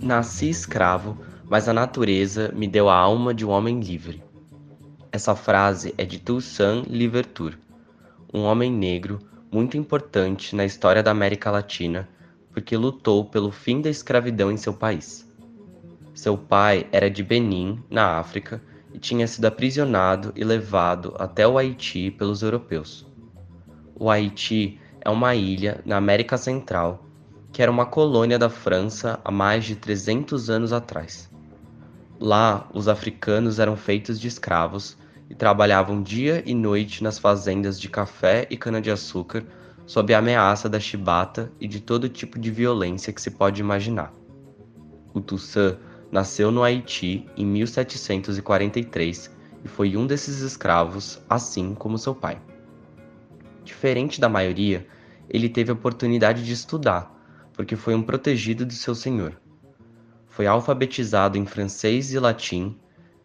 Nasci escravo, mas a natureza me deu a alma de um homem livre. Essa frase é de Toussaint Louverture, um homem negro muito importante na história da América Latina, porque lutou pelo fim da escravidão em seu país. Seu pai era de Benin, na África, e tinha sido aprisionado e levado até o Haiti pelos europeus. O Haiti é uma ilha na América Central que era uma colônia da França há mais de 300 anos atrás. Lá, os africanos eram feitos de escravos e trabalhavam dia e noite nas fazendas de café e cana-de-açúcar sob a ameaça da chibata e de todo tipo de violência que se pode imaginar. O Toussaint nasceu no Haiti em 1743 e foi um desses escravos, assim como seu pai. Diferente da maioria, ele teve a oportunidade de estudar, porque foi um protegido de seu senhor. Foi alfabetizado em francês e latim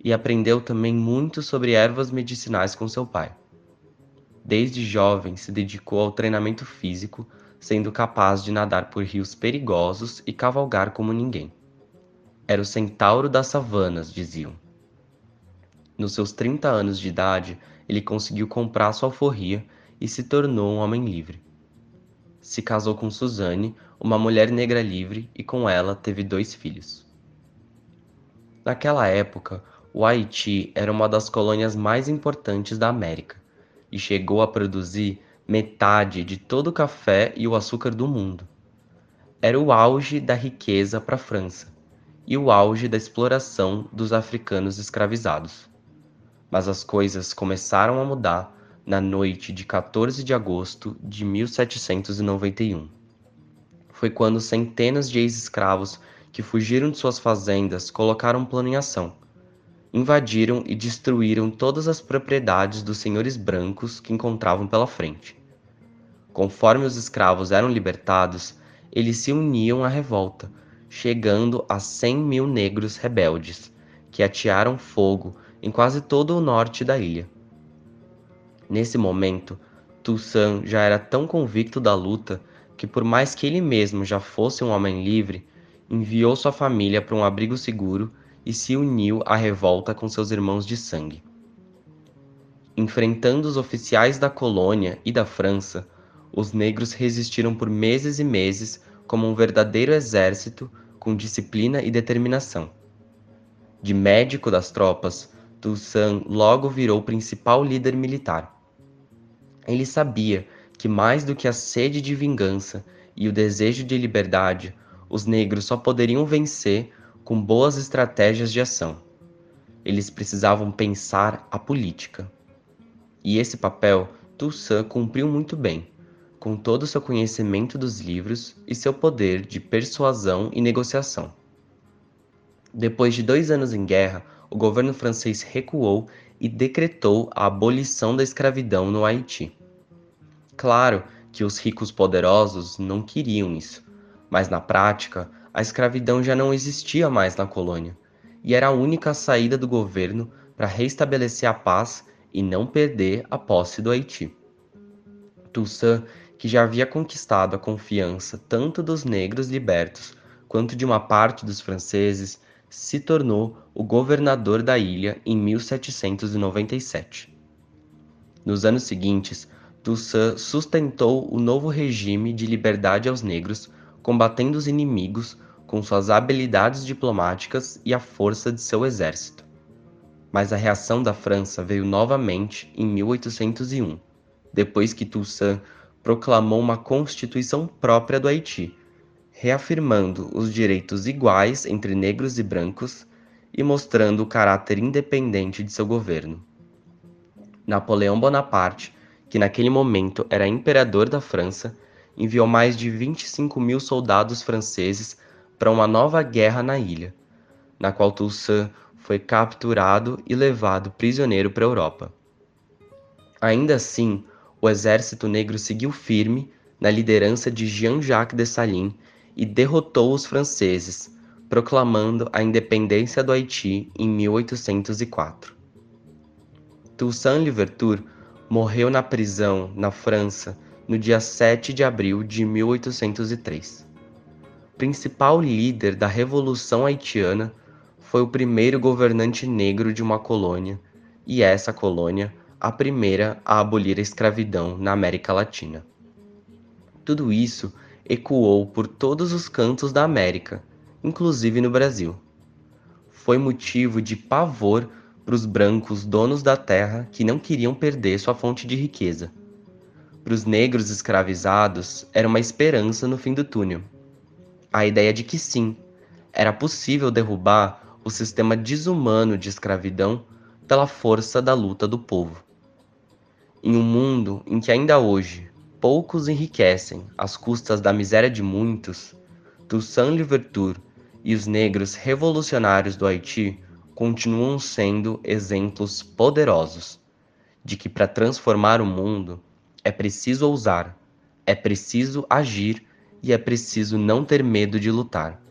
e aprendeu também muito sobre ervas medicinais com seu pai. Desde jovem se dedicou ao treinamento físico, sendo capaz de nadar por rios perigosos e cavalgar como ninguém. Era o centauro das savanas, diziam. Nos seus 30 anos de idade, ele conseguiu comprar sua alforria e se tornou um homem livre. Se casou com Suzanne, uma mulher negra livre, e com ela teve dois filhos. Naquela época, o Haiti era uma das colônias mais importantes da América e chegou a produzir metade de todo o café e o açúcar do mundo. Era o auge da riqueza para a França e o auge da exploração dos africanos escravizados. Mas as coisas começaram a mudar na noite de 14 de agosto de 1791. Foi quando centenas de ex-escravos que fugiram de suas fazendas colocaram um plano em ação. Invadiram e destruíram todas as propriedades dos senhores brancos que encontravam pela frente. Conforme os escravos eram libertados, eles se uniam à revolta, chegando a 100 mil negros rebeldes, que atearam fogo em quase todo o norte da ilha. Nesse momento, Toussaint já era tão convicto da luta que, por mais que ele mesmo já fosse um homem livre, enviou sua família para um abrigo seguro e se uniu à revolta com seus irmãos de sangue. Enfrentando os oficiais da colônia e da França, os negros resistiram por meses e meses como um verdadeiro exército com disciplina e determinação. De médico das tropas, Toussaint logo virou principal líder militar. Ele sabia que mais do que a sede de vingança e o desejo de liberdade, os negros só poderiam vencer com boas estratégias de ação. Eles precisavam pensar a política. E esse papel Toussaint cumpriu muito bem, com todo o seu conhecimento dos livros e seu poder de persuasão e negociação. Depois de dois anos em guerra, o governo francês recuou e decretou a abolição da escravidão no Haiti. Claro que os ricos poderosos não queriam isso, mas na prática, a escravidão já não existia mais na colônia, e era a única saída do governo para restabelecer a paz e não perder a posse do Haiti. Toussaint, que já havia conquistado a confiança tanto dos negros libertos quanto de uma parte dos franceses, se tornou o governador da ilha em 1797. Nos anos seguintes, Toussaint sustentou o novo regime de liberdade aos negros combatendo os inimigos com suas habilidades diplomáticas e a força de seu exército. Mas a reação da França veio novamente em 1801, depois que Toussaint proclamou uma constituição própria do Haiti, reafirmando os direitos iguais entre negros e brancos e mostrando o caráter independente de seu governo. Napoleão Bonaparte, que naquele momento era imperador da França, enviou mais de 25 mil soldados franceses para uma nova guerra na ilha, na qual Toussaint foi capturado e levado prisioneiro para a Europa. Ainda assim, o exército negro seguiu firme na liderança de Jean-Jacques Dessalines e derrotou os franceses, proclamando a independência do Haiti em 1804. Toussaint Louverture morreu na prisão na França no dia 7 de abril de 1803. Principal líder da Revolução Haitiana, foi o primeiro governante negro de uma colônia e essa colônia a primeira a abolir a escravidão na América Latina. Tudo isso ecoou por todos os cantos da América, inclusive no Brasil. Foi motivo de pavor para os brancos donos da terra que não queriam perder sua fonte de riqueza. Para os negros escravizados, era uma esperança no fim do túnel. A ideia de que sim, era possível derrubar o sistema desumano de escravidão pela força da luta do povo. Em um mundo em que ainda hoje poucos enriquecem às custas da miséria de muitos, Toussaint Louverture e os negros revolucionários do Haiti continuam sendo exemplos poderosos de que para transformar o mundo é preciso ousar, é preciso agir e é preciso não ter medo de lutar.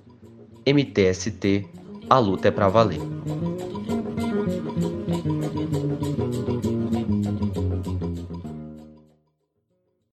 MTST, a luta é para valer.